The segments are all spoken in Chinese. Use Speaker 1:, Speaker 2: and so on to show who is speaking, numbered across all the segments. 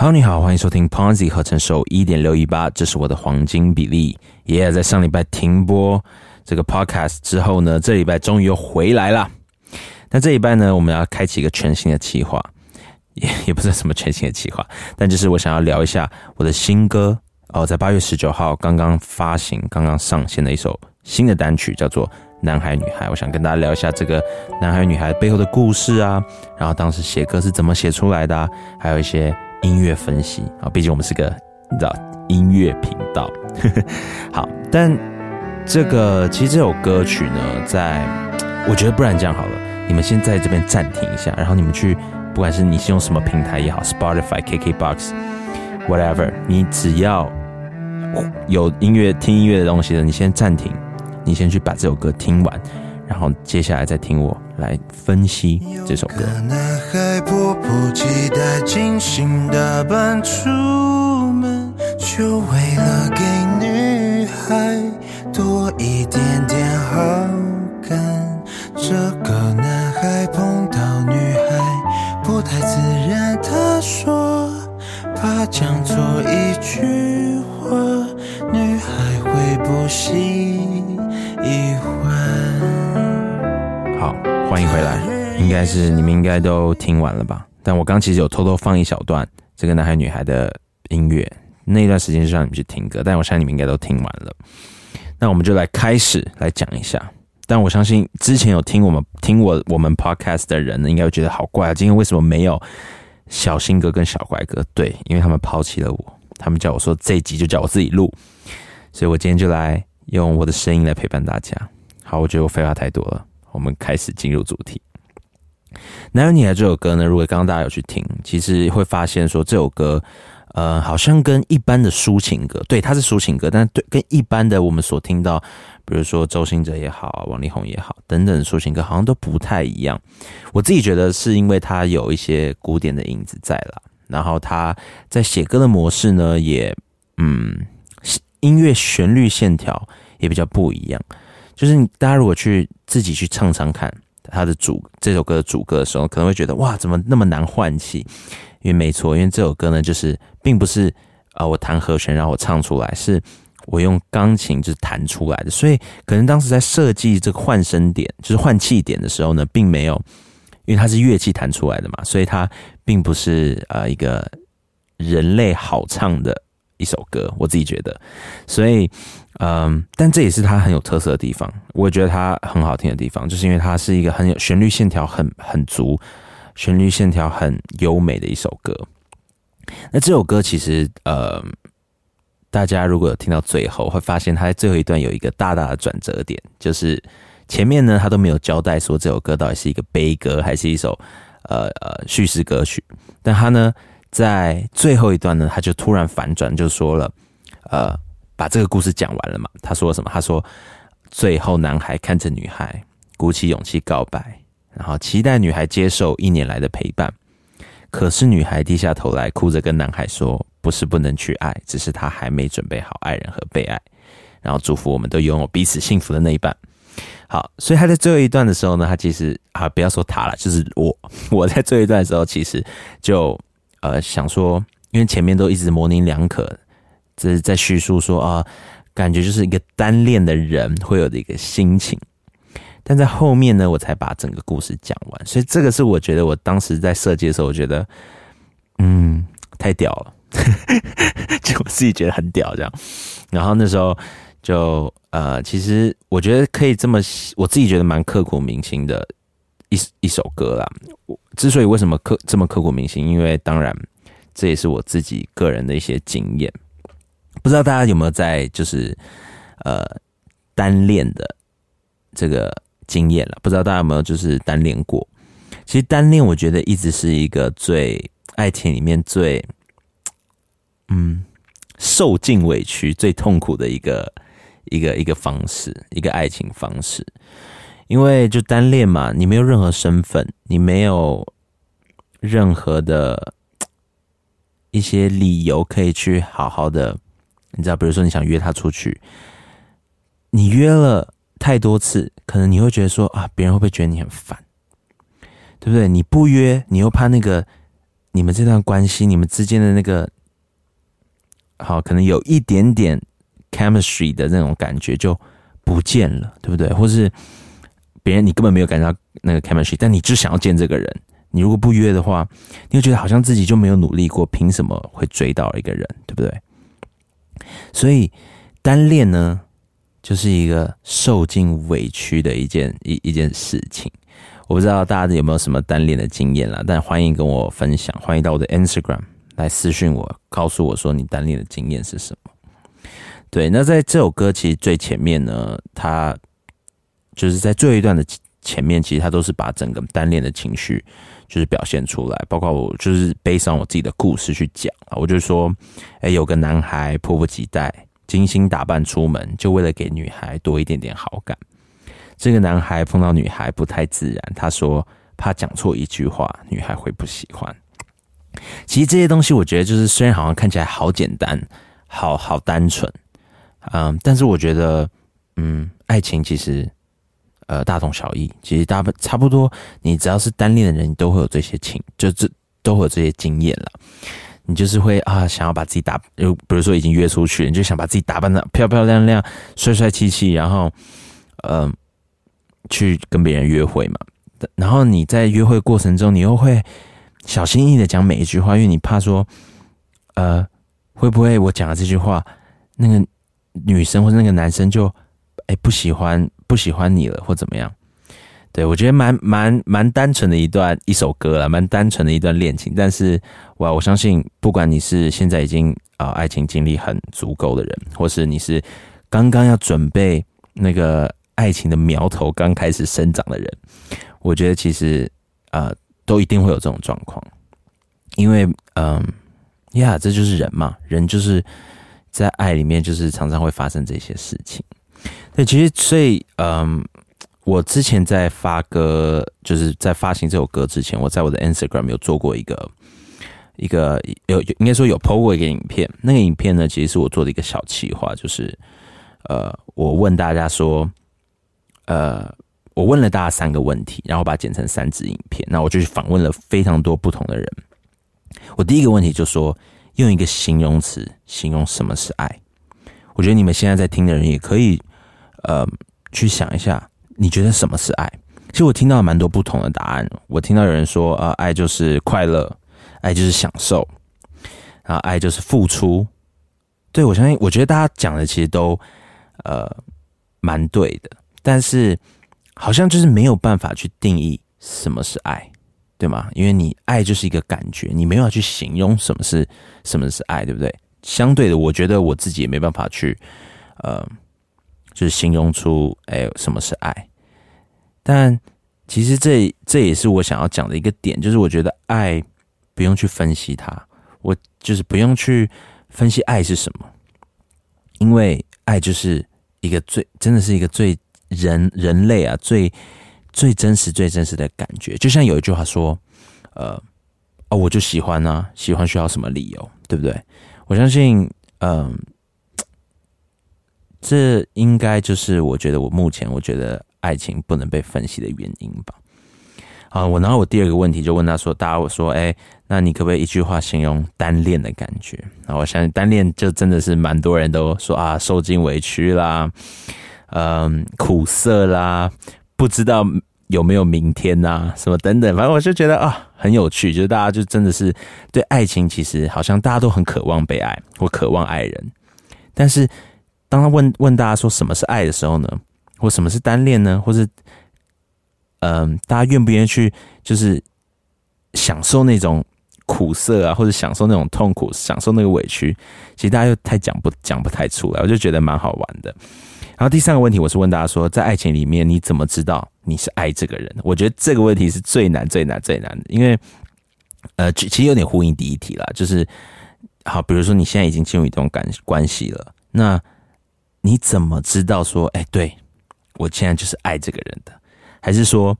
Speaker 1: Hello，你好，欢迎收听 Ponzi 合成手一点六一八，这是我的黄金比例。耶，在上礼拜停播这个 Podcast 之后呢，这礼拜终于又回来了。那这礼拜呢，我们要开启一个全新的企划，也也不是什么全新的企划，但就是我想要聊一下我的新歌哦，在八月十九号刚刚发行、刚刚上线的一首新的单曲，叫做《男孩女孩》。我想跟大家聊一下这个男孩女孩背后的故事啊，然后当时写歌是怎么写出来的，啊，还有一些。音乐分析啊，毕竟我们是个你知道音乐频道。好，但这个其实这首歌曲呢，在我觉得不然这样好了，你们先在这边暂停一下，然后你们去，不管是你是用什么平台也好，Spotify、KKBox，whatever，你只要有音乐听音乐的东西的，你先暂停，你先去把这首歌听完。然后接下来再听我来分析这首歌。
Speaker 2: 男孩迫不及待精心打扮出门，就为了给女孩多一点点好感。这个男孩碰到女孩不太自然，他说怕讲错一句话，女孩会不喜欢。
Speaker 1: 欢迎回来，应该是你们应该都听完了吧？但我刚其实有偷偷放一小段这个男孩女孩的音乐，那段时间就让你们去听歌，但我相信你们应该都听完了。那我们就来开始来讲一下。但我相信之前有听我们听我我们 podcast 的人呢，应该会觉得好怪啊，今天为什么没有小新哥跟小怪哥？对，因为他们抛弃了我，他们叫我说这集就叫我自己录，所以我今天就来用我的声音来陪伴大家。好，我觉得我废话太多了。我们开始进入主题。男人女孩这首歌呢，如果刚刚大家有去听，其实会发现说这首歌，呃，好像跟一般的抒情歌，对，它是抒情歌，但对跟一般的我们所听到，比如说周星哲也好，王力宏也好，等等抒情歌，好像都不太一样。我自己觉得是因为它有一些古典的影子在了，然后他在写歌的模式呢，也嗯，音乐旋律线条也比较不一样。就是大家如果去自己去唱唱看他的主这首歌的主歌的时候，可能会觉得哇，怎么那么难换气？因为没错，因为这首歌呢，就是并不是啊，我弹和弦然后我唱出来，是我用钢琴就是弹出来的。所以可能当时在设计这个换声点，就是换气点的时候呢，并没有，因为它是乐器弹出来的嘛，所以它并不是呃一个人类好唱的一首歌。我自己觉得，所以。嗯，但这也是它很有特色的地方。我觉得它很好听的地方，就是因为它是一个很有旋律线条很很足、旋律线条很优美的一首歌。那这首歌其实，呃，大家如果有听到最后，会发现它在最后一段有一个大大的转折点，就是前面呢，他都没有交代说这首歌到底是一个悲歌还是一首呃呃叙事歌曲。但他呢，在最后一段呢，他就突然反转，就说了，呃。把这个故事讲完了嘛？他说什么？他说，最后男孩看着女孩，鼓起勇气告白，然后期待女孩接受一年来的陪伴。可是女孩低下头来，哭着跟男孩说：“不是不能去爱，只是他还没准备好爱人和被爱。”然后祝福我们都拥有彼此幸福的那一半。好，所以他在最后一段的时候呢，他其实啊，不要说他了，就是我，我在最后一段的时候，其实就呃想说，因为前面都一直模棱两可。这是在叙述说啊，感觉就是一个单恋的人会有的一个心情，但在后面呢，我才把整个故事讲完。所以这个是我觉得我当时在设计的时候，我觉得嗯太屌了，就我自己觉得很屌这样。然后那时候就呃，其实我觉得可以这么，我自己觉得蛮刻骨铭心的一一首歌啦。之所以为什么刻这么刻骨铭心，因为当然这也是我自己个人的一些经验。不知道大家有没有在就是呃单恋的这个经验了？不知道大家有没有就是单恋过？其实单恋我觉得一直是一个最爱情里面最嗯受尽委屈、最痛苦的一个一个一个方式，一个爱情方式。因为就单恋嘛，你没有任何身份，你没有任何的一些理由可以去好好的。你知道，比如说你想约他出去，你约了太多次，可能你会觉得说啊，别人会不会觉得你很烦，对不对？你不约，你又怕那个你们这段关系，你们之间的那个好，可能有一点点 chemistry 的那种感觉就不见了，对不对？或是别人你根本没有感觉到那个 chemistry，但你只想要见这个人。你如果不约的话，你会觉得好像自己就没有努力过，凭什么会追到一个人，对不对？所以单恋呢，就是一个受尽委屈的一件一一件事情。我不知道大家有没有什么单恋的经验啦，但欢迎跟我分享，欢迎到我的 Instagram 来私讯我，告诉我说你单恋的经验是什么。对，那在这首歌其实最前面呢，它就是在最后一段的前面，其实他都是把整个单恋的情绪就是表现出来，包括我就是悲伤我自己的故事去讲啊，我就说，哎，有个男孩迫不及待精心打扮出门，就为了给女孩多一点点好感。这个男孩碰到女孩不太自然，他说怕讲错一句话，女孩会不喜欢。其实这些东西，我觉得就是虽然好像看起来好简单，好好单纯，嗯，但是我觉得，嗯，爱情其实，呃，大同小异。其实大不差不多，你只要是单恋的人，你都会有这些情，就这都会有这些经验了。你就是会啊，想要把自己打，就比如说已经约出去，你就想把自己打扮的漂漂亮亮、帅帅气气，然后，嗯。去跟别人约会嘛，然后你在约会过程中，你又会小心翼翼的讲每一句话，因为你怕说，呃，会不会我讲了这句话，那个女生或者那个男生就哎不喜欢不喜欢你了，或怎么样？对我觉得蛮蛮蛮单纯的一段一首歌了，蛮单纯的一段恋情。但是哇，我相信不管你是现在已经啊爱情经历很足够的人，或是你是刚刚要准备那个。爱情的苗头刚开始生长的人，我觉得其实呃都一定会有这种状况，因为嗯呀，这就是人嘛，人就是在爱里面，就是常常会发生这些事情。对，其实所以嗯，我之前在发歌，就是在发行这首歌之前，我在我的 Instagram 有做过一个一个有应该说有 PO 过一个影片，那个影片呢，其实是我做的一个小企划，就是呃，我问大家说。呃，我问了大家三个问题，然后把它剪成三支影片。那我就去访问了非常多不同的人。我第一个问题就说，用一个形容词形容什么是爱。我觉得你们现在在听的人也可以，呃，去想一下，你觉得什么是爱？其实我听到蛮多不同的答案。我听到有人说，呃，爱就是快乐，爱就是享受，然后爱就是付出。对我相信，我觉得大家讲的其实都，呃，蛮对的。但是，好像就是没有办法去定义什么是爱，对吗？因为你爱就是一个感觉，你没有去形容什么是什么是爱，对不对？相对的，我觉得我自己也没办法去，呃，就是形容出哎什么是爱。但其实这这也是我想要讲的一个点，就是我觉得爱不用去分析它，我就是不用去分析爱是什么，因为爱就是一个最真的是一个最。人人类啊，最最真实、最真实的感觉，就像有一句话说：“呃，哦，我就喜欢啊，喜欢需要什么理由，对不对？”我相信，嗯，这应该就是我觉得我目前我觉得爱情不能被分析的原因吧。啊，我然后我第二个问题就问他说：“大家我说，哎，那你可不可以一句话形容单恋的感觉？”那，我相信单恋就真的是蛮多人都说啊，受尽委屈啦。嗯，苦涩啦，不知道有没有明天呐，什么等等，反正我就觉得啊，很有趣，就是大家就真的是对爱情，其实好像大家都很渴望被爱，或渴望爱人。但是当他问问大家说什么是爱的时候呢，或什么是单恋呢，或是嗯，大家愿不愿意去就是享受那种苦涩啊，或者享受那种痛苦，享受那个委屈，其实大家又太讲不讲不太出来，我就觉得蛮好玩的。然后第三个问题，我是问大家说，在爱情里面，你怎么知道你是爱这个人？我觉得这个问题是最难、最难、最难的，因为，呃，其实有点呼应第一题啦，就是好，比如说你现在已经进入一段感关系了，那你怎么知道说，哎，对我现在就是爱这个人的？还是说，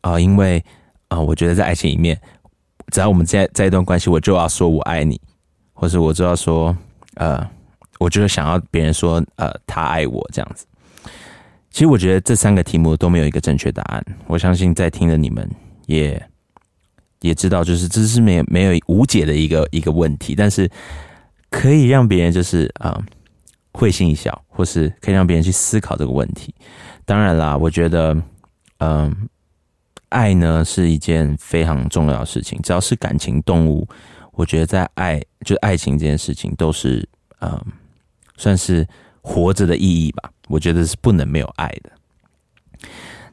Speaker 1: 啊，因为啊，我觉得在爱情里面，只要我们在在一段关系，我就要说我爱你，或者我就要说，呃。我就是想要别人说，呃，他爱我这样子。其实我觉得这三个题目都没有一个正确答案。我相信在听的你们也也知道，就是这是没有没有无解的一个一个问题，但是可以让别人就是啊、会心一笑，或是可以让别人去思考这个问题。当然啦，我觉得，嗯、爱呢是一件非常重要的事情，只要是感情动物，我觉得在爱就爱情这件事情都是嗯、算是活着的意义吧。我觉得是不能没有爱的。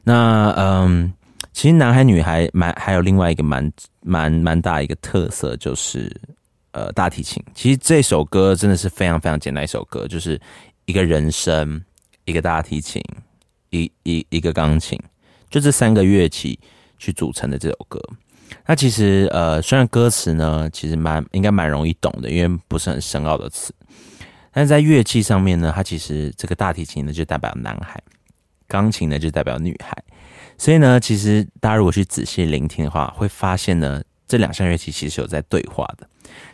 Speaker 1: 那嗯，其实男孩女孩蛮还有另外一个蛮蛮蛮大一个特色，就是呃大提琴。其实这首歌真的是非常非常简单一首歌，就是一个人声，一个大提琴，一一一个钢琴，就这三个乐器去组成的这首歌。那其实呃，虽然歌词呢其实蛮应该蛮容易懂的，因为不是很深奥的词，但是在乐器上面呢，它其实这个大提琴呢就代表男孩，钢琴呢就代表女孩。所以呢，其实大家如果去仔细聆听的话，会发现呢，这两项乐器其实有在对话的，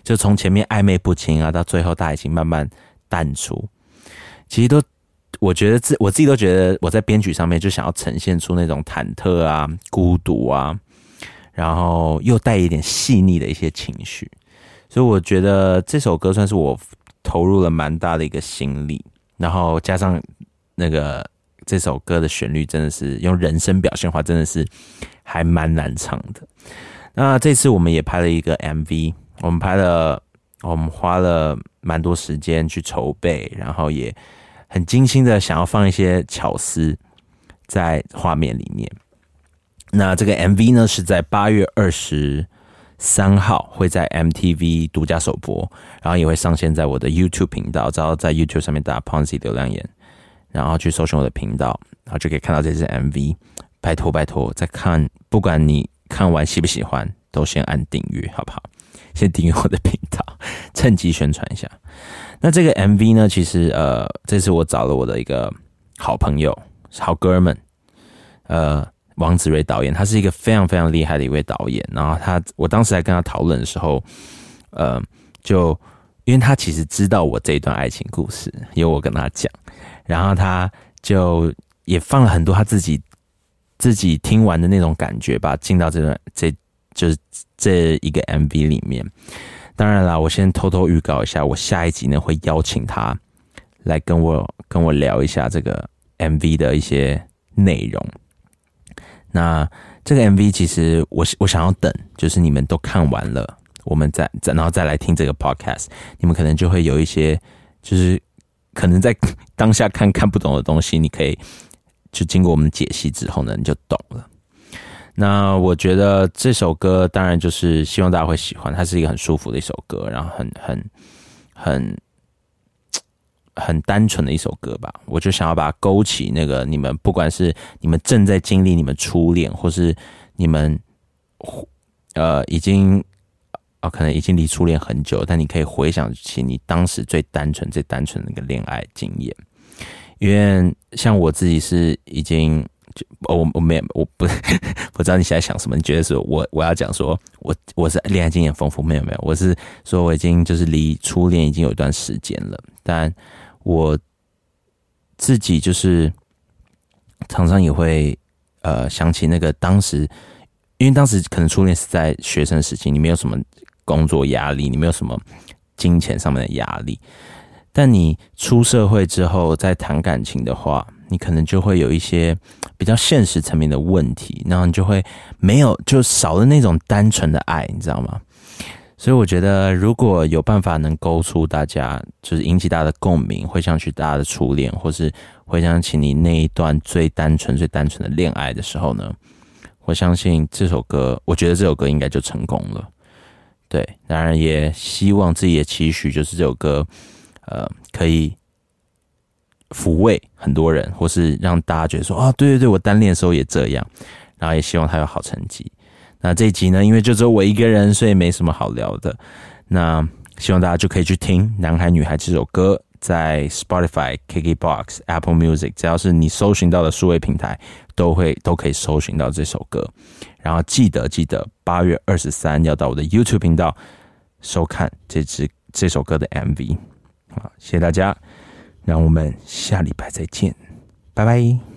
Speaker 1: 就从前面暧昧不清啊，到最后大提琴慢慢淡出，其实都我觉得自我自己都觉得我在编曲上面就想要呈现出那种忐忑啊、孤独啊，然后又带一点细腻的一些情绪，所以我觉得这首歌算是我投入了蛮大的一个心力，然后加上那个这首歌的旋律，真的是用人声表现的话，真的是还蛮难唱的。那这次我们也拍了一个 MV，我们拍了，我们花了蛮多时间去筹备，然后也很精心的想要放一些巧思在画面里面。那这个 MV 呢是在八月二十三号会在 MTV 独家首播，然后也会上线在我的 YouTube 频道，只要在 YouTube 上面打 Ponzi 流量眼，然后去搜寻我的频道，然后就可以看到这支 MV。拜托拜托，再看，不管你看完喜不喜欢，都先按订阅，好不好？先订阅我的频道，趁机宣传一下。那这个 MV 呢，其实呃，这次我找了我的一个好朋友、好哥们，呃，王子睿导演，他是一个非常非常厉害的一位导演。然后他，我当时在跟他讨论的时候，呃，就因为他其实知道我这一段爱情故事，因为我跟他讲，然后他就也放了很多他自己自己听完的那种感觉吧，进到这段这就是这一个 MV 里面。当然啦，我先偷偷预告一下，我下一集呢会邀请他来跟我跟我聊一下这个 MV 的一些内容。那这个 MV 其实我我想要等，就是你们都看完了，我们再再然后再来听这个 podcast，你们可能就会有一些就是可能在当下看看不懂的东西，你可以就经过我们解析之后呢，你就懂了。那我觉得这首歌当然就是希望大家会喜欢，它是一个很舒服的一首歌，然后很很很很单纯的一首歌吧。我就想要把它勾起那个你们不管是你们正在经历你们初恋，或是你们呃已经啊、可能已经离初恋很久，但你可以回想起你当时最单纯、最单纯的一个恋爱经验。因为像我自己是已经。就我我没有我不不知道你现在想什么？你觉得是我我要讲说我我是恋爱经验丰富？没有没有，我是说我已经就是离初恋已经有一段时间了，但我自己就是常常也会呃想起那个当时，因为当时可能初恋是在学生时期，你没有什么工作压力，你没有什么金钱上面的压力，但你出社会之后再谈感情的话。你可能就会有一些比较现实层面的问题，然后你就会没有就少了那种单纯的爱，你知道吗？所以我觉得如果有办法能勾出大家，就是引起大家的共鸣，回想起大家的初恋，或是回想起你那一段最单纯、最单纯的恋爱的时候呢，我相信这首歌，我觉得这首歌应该就成功了。对，当然也希望自己的期许就是这首歌，呃，可以。抚慰很多人，或是让大家觉得说，哦，对对对，我单恋的时候也这样，然后也希望他有好成绩。那这一集呢，因为就只有我一个人，所以没什么好聊的。那希望大家就可以去听《男孩女孩》这首歌，在 Spotify、KKBox、Apple Music，只要是你搜寻到的数位平台，都会都可以搜寻到这首歌。然后记得记得八月二十三要到我的 YouTube 频道收看这支这首歌的 MV。好，谢谢大家。让我们下礼拜再见，拜拜。